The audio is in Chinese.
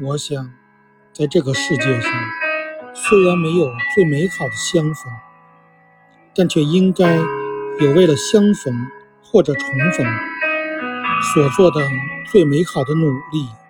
我想在这个世界上虽然没有最美好的相逢但却应该有为了相逢或者重逢所做的最美好的努力。